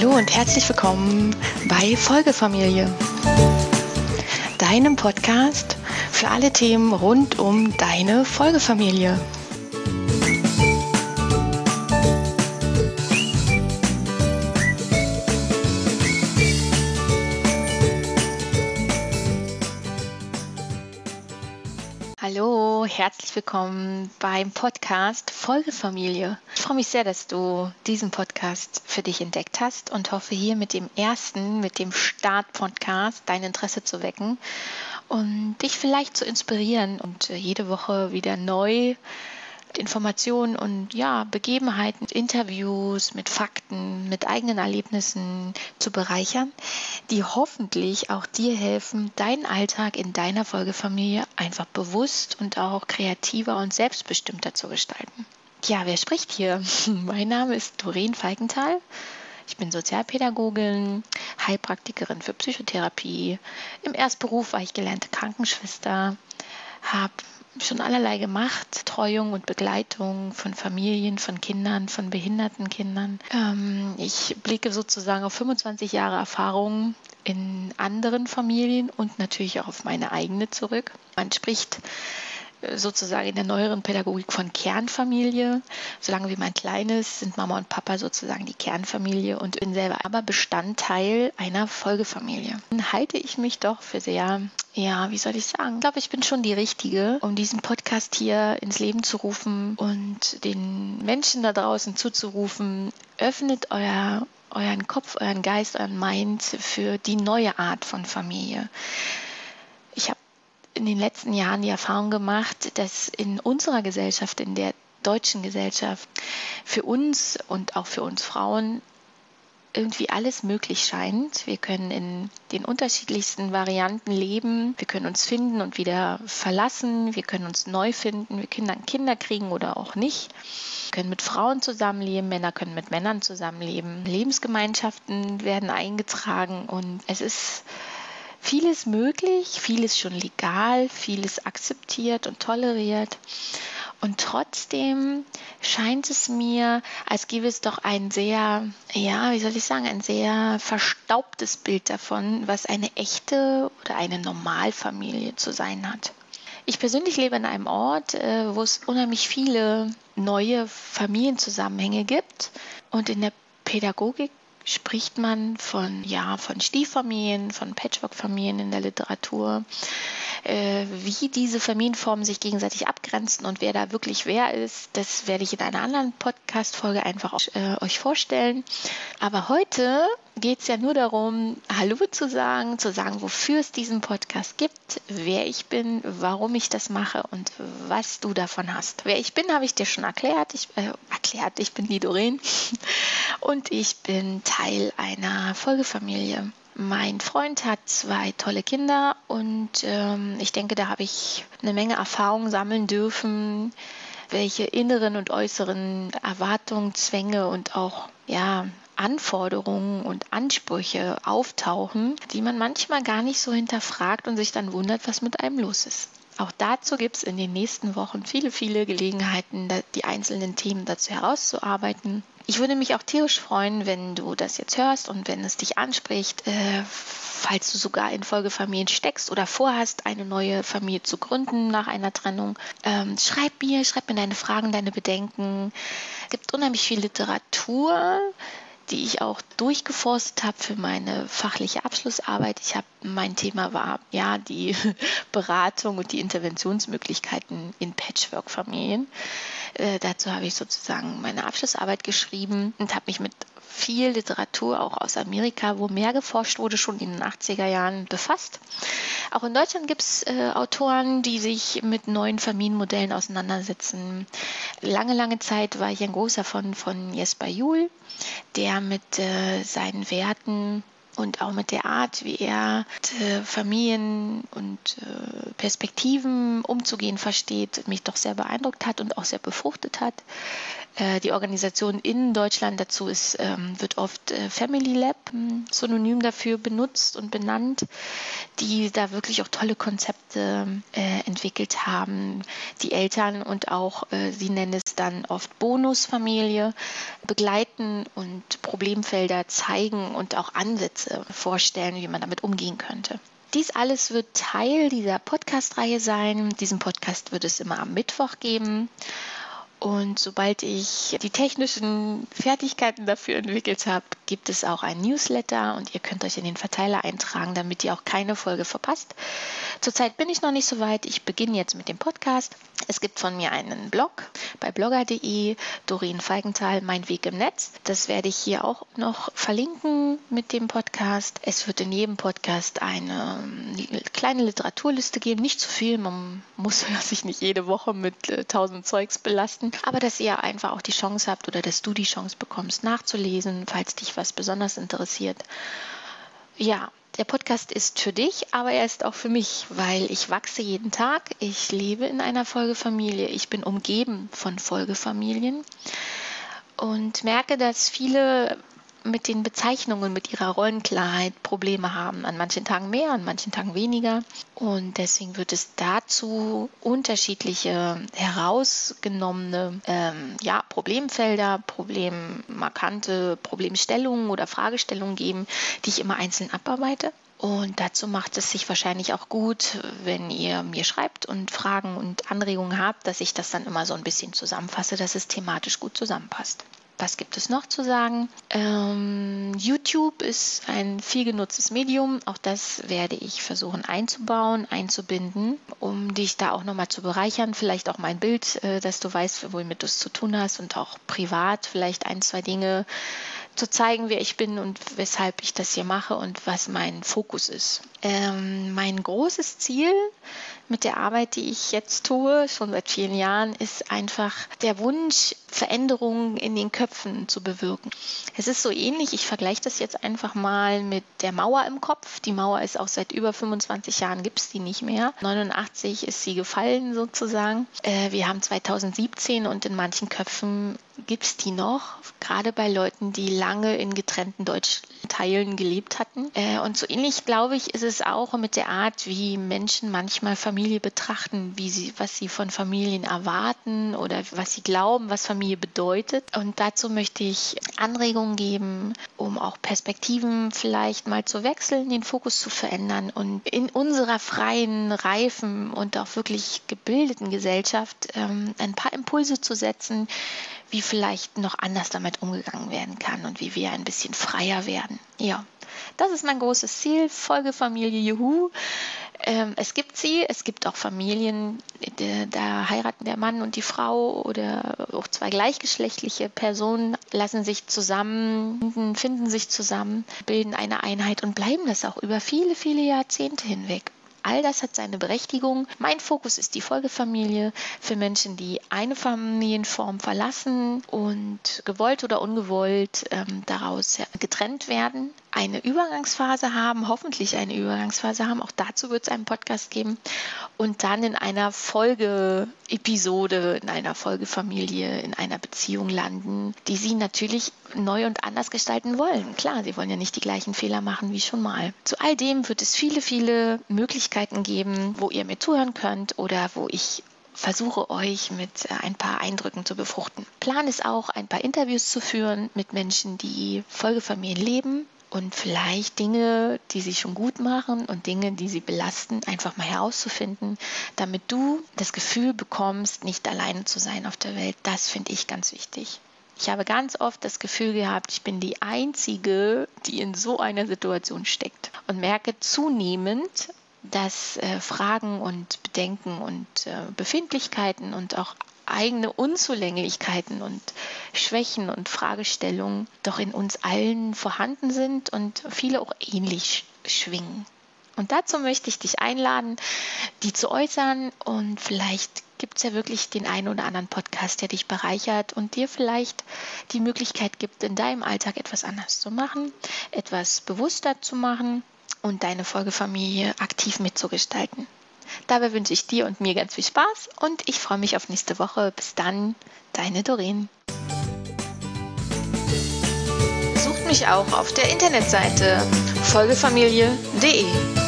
Hallo und herzlich willkommen bei Folgefamilie, deinem Podcast für alle Themen rund um deine Folgefamilie. Herzlich willkommen beim Podcast Folgefamilie. Ich freue mich sehr, dass du diesen Podcast für dich entdeckt hast und hoffe hier mit dem ersten, mit dem Start-Podcast dein Interesse zu wecken und dich vielleicht zu inspirieren und jede Woche wieder neu Informationen und ja, Begebenheiten, Interviews mit Fakten, mit eigenen Erlebnissen zu bereichern, die hoffentlich auch dir helfen, deinen Alltag in deiner Folgefamilie einfach bewusst und auch kreativer und selbstbestimmter zu gestalten. Ja, wer spricht hier? Mein Name ist Doreen Falkenthal. Ich bin Sozialpädagogin, Heilpraktikerin für Psychotherapie. Im Erstberuf war ich gelernte Krankenschwester, habe schon allerlei gemacht. Treuung und Begleitung von Familien, von Kindern, von behinderten Kindern. Ähm, ich blicke sozusagen auf 25 Jahre Erfahrung in anderen Familien und natürlich auch auf meine eigene zurück. Man spricht sozusagen in der neueren Pädagogik von Kernfamilie. Solange wie mein Kleines sind Mama und Papa sozusagen die Kernfamilie und bin selber aber Bestandteil einer Folgefamilie. Dann halte ich mich doch für sehr, ja, wie soll ich sagen? Ich glaube, ich bin schon die Richtige, um diesen Podcast hier ins Leben zu rufen und den Menschen da draußen zuzurufen, öffnet euer euren Kopf, euren Geist, euren Mind für die neue Art von Familie. In den letzten Jahren die Erfahrung gemacht, dass in unserer Gesellschaft, in der deutschen Gesellschaft, für uns und auch für uns Frauen irgendwie alles möglich scheint. Wir können in den unterschiedlichsten Varianten leben. Wir können uns finden und wieder verlassen. Wir können uns neu finden. Wir können Kinder kriegen oder auch nicht. Wir können mit Frauen zusammenleben. Männer können mit Männern zusammenleben. Lebensgemeinschaften werden eingetragen und es ist vieles möglich, vieles schon legal, vieles akzeptiert und toleriert. Und trotzdem scheint es mir, als gäbe es doch ein sehr, ja, wie soll ich sagen, ein sehr verstaubtes Bild davon, was eine echte oder eine Normalfamilie zu sein hat. Ich persönlich lebe in einem Ort, äh, wo es unheimlich viele neue Familienzusammenhänge gibt. Und in der Pädagogik spricht man von, ja, von Stieffamilien, von Patchwork-Familien in der Literatur, äh, wie diese Familienformen sich gegenseitig abgrenzen und wer da wirklich wer ist, das werde ich in einer anderen Podcast-Folge einfach äh, euch vorstellen. Aber heute geht es ja nur darum, Hallo zu sagen, zu sagen, wofür es diesen Podcast gibt, wer ich bin, warum ich das mache und was du davon hast. Wer ich bin, habe ich dir schon erklärt. Ich, äh, erklärt, ich bin die Doreen und ich bin Teil einer Folgefamilie. Mein Freund hat zwei tolle Kinder und ähm, ich denke, da habe ich eine Menge Erfahrung sammeln dürfen, welche inneren und äußeren Erwartungen, Zwänge und auch ja, Anforderungen und Ansprüche auftauchen, die man manchmal gar nicht so hinterfragt und sich dann wundert, was mit einem los ist. Auch dazu gibt es in den nächsten Wochen viele, viele Gelegenheiten, die einzelnen Themen dazu herauszuarbeiten. Ich würde mich auch tierisch freuen, wenn du das jetzt hörst und wenn es dich anspricht, äh, falls du sogar in Folgefamilien steckst oder vorhast, eine neue Familie zu gründen nach einer Trennung. Ähm, schreib mir, schreib mir deine Fragen, deine Bedenken. Es gibt unheimlich viel Literatur die ich auch durchgeforstet habe für meine fachliche Abschlussarbeit. Ich habe mein Thema war ja die Beratung und die Interventionsmöglichkeiten in Patchwork-Familien. Äh, dazu habe ich sozusagen meine Abschlussarbeit geschrieben und habe mich mit viel Literatur auch aus Amerika, wo mehr geforscht wurde, schon in den 80er Jahren befasst. Auch in Deutschland gibt es äh, Autoren, die sich mit neuen Familienmodellen auseinandersetzen. Lange, lange Zeit war ich ein großer von, von Jesper Juhl, der mit äh, seinen Werten und auch mit der Art, wie er Familien und äh, Perspektiven umzugehen versteht, mich doch sehr beeindruckt hat und auch sehr befruchtet hat. Äh, die Organisation in Deutschland dazu ist, ähm, wird oft äh, Family Lab hm, synonym dafür benutzt und benannt, die da wirklich auch tolle Konzepte äh, entwickelt haben. Die Eltern und auch, sie nennen es dann oft Bonusfamilie, begleiten und Problemfelder zeigen und auch Ansätze vorstellen, wie man damit umgehen könnte. Dies alles wird Teil dieser Podcast-Reihe sein. Diesen Podcast wird es immer am Mittwoch geben. Und sobald ich die technischen Fertigkeiten dafür entwickelt habe, gibt es auch ein Newsletter und ihr könnt euch in den Verteiler eintragen, damit ihr auch keine Folge verpasst. Zurzeit bin ich noch nicht so weit. Ich beginne jetzt mit dem Podcast. Es gibt von mir einen Blog bei blogger.de, Doreen Feigenthal, Mein Weg im Netz. Das werde ich hier auch noch verlinken mit dem Podcast. Es wird in jedem Podcast eine kleine Literaturliste geben, nicht zu viel. Man muss sich nicht jede Woche mit äh, tausend Zeugs belasten, aber dass ihr einfach auch die Chance habt oder dass du die Chance bekommst, nachzulesen, falls dich was besonders interessiert. Ja, der Podcast ist für dich, aber er ist auch für mich, weil ich wachse jeden Tag. Ich lebe in einer Folgefamilie. Ich bin umgeben von Folgefamilien und merke, dass viele mit den Bezeichnungen, mit ihrer Rollenklarheit Probleme haben. An manchen Tagen mehr, an manchen Tagen weniger. Und deswegen wird es dazu unterschiedliche herausgenommene ähm, ja, Problemfelder, problemmarkante Problemstellungen oder Fragestellungen geben, die ich immer einzeln abarbeite. Und dazu macht es sich wahrscheinlich auch gut, wenn ihr mir schreibt und Fragen und Anregungen habt, dass ich das dann immer so ein bisschen zusammenfasse, dass es thematisch gut zusammenpasst. Was gibt es noch zu sagen? Ähm, YouTube ist ein viel genutztes Medium. Auch das werde ich versuchen einzubauen, einzubinden, um dich da auch nochmal zu bereichern. Vielleicht auch mein Bild, äh, dass du weißt, womit du es zu tun hast und auch privat vielleicht ein, zwei Dinge zu zeigen, wer ich bin und weshalb ich das hier mache und was mein Fokus ist. Ähm, mein großes Ziel mit der Arbeit, die ich jetzt tue, schon seit vielen Jahren, ist einfach der Wunsch, Veränderungen in den Köpfen zu bewirken. Es ist so ähnlich, ich vergleiche das jetzt einfach mal mit der Mauer im Kopf. Die Mauer ist auch seit über 25 Jahren, gibt es die nicht mehr. 89 ist sie gefallen sozusagen. Äh, wir haben 2017 und in manchen Köpfen gibt es die noch, gerade bei Leuten, die lange in getrennten Deutschteilen gelebt hatten. Äh, und so ähnlich, glaube ich, ist es auch mit der Art, wie Menschen manchmal Familie betrachten, wie sie, was sie von Familien erwarten oder was sie glauben, was Familie bedeutet. Und dazu möchte ich Anregungen geben, um auch Perspektiven vielleicht mal zu wechseln, den Fokus zu verändern und in unserer freien, reifen und auch wirklich gebildeten Gesellschaft ähm, ein paar Impulse zu setzen, wie vielleicht noch anders damit umgegangen werden kann und wie wir ein bisschen freier werden. Ja, das ist mein großes Ziel. Folgefamilie Juhu. Ähm, es gibt sie, es gibt auch Familien, da heiraten der Mann und die Frau oder auch zwei gleichgeschlechtliche Personen lassen sich zusammen, finden sich zusammen, bilden eine Einheit und bleiben das auch über viele, viele Jahrzehnte hinweg. All das hat seine Berechtigung. Mein Fokus ist die Folgefamilie für Menschen, die eine Familienform verlassen und gewollt oder ungewollt ähm, daraus getrennt werden eine Übergangsphase haben, hoffentlich eine Übergangsphase haben. Auch dazu wird es einen Podcast geben. Und dann in einer Folgeepisode, in einer Folgefamilie, in einer Beziehung landen, die sie natürlich neu und anders gestalten wollen. Klar, sie wollen ja nicht die gleichen Fehler machen wie schon mal. Zu all dem wird es viele, viele Möglichkeiten geben, wo ihr mir zuhören könnt oder wo ich versuche euch mit äh, ein paar Eindrücken zu befruchten. Plan ist auch, ein paar Interviews zu führen mit Menschen, die Folgefamilien leben und vielleicht Dinge, die sie schon gut machen und Dinge, die sie belasten, einfach mal herauszufinden, damit du das Gefühl bekommst, nicht alleine zu sein auf der Welt. Das finde ich ganz wichtig. Ich habe ganz oft das Gefühl gehabt, ich bin die Einzige, die in so einer Situation steckt und merke zunehmend, dass äh, Fragen und Bedenken und äh, Befindlichkeiten und auch eigene Unzulänglichkeiten und Schwächen und Fragestellungen doch in uns allen vorhanden sind und viele auch ähnlich schwingen. Und dazu möchte ich dich einladen, die zu äußern und vielleicht gibt es ja wirklich den einen oder anderen Podcast, der dich bereichert und dir vielleicht die Möglichkeit gibt, in deinem Alltag etwas anders zu machen, etwas bewusster zu machen und deine Folgefamilie aktiv mitzugestalten. Dabei wünsche ich dir und mir ganz viel Spaß und ich freue mich auf nächste Woche. Bis dann, deine Doreen. Sucht mich auch auf der Internetseite folgefamilie.de.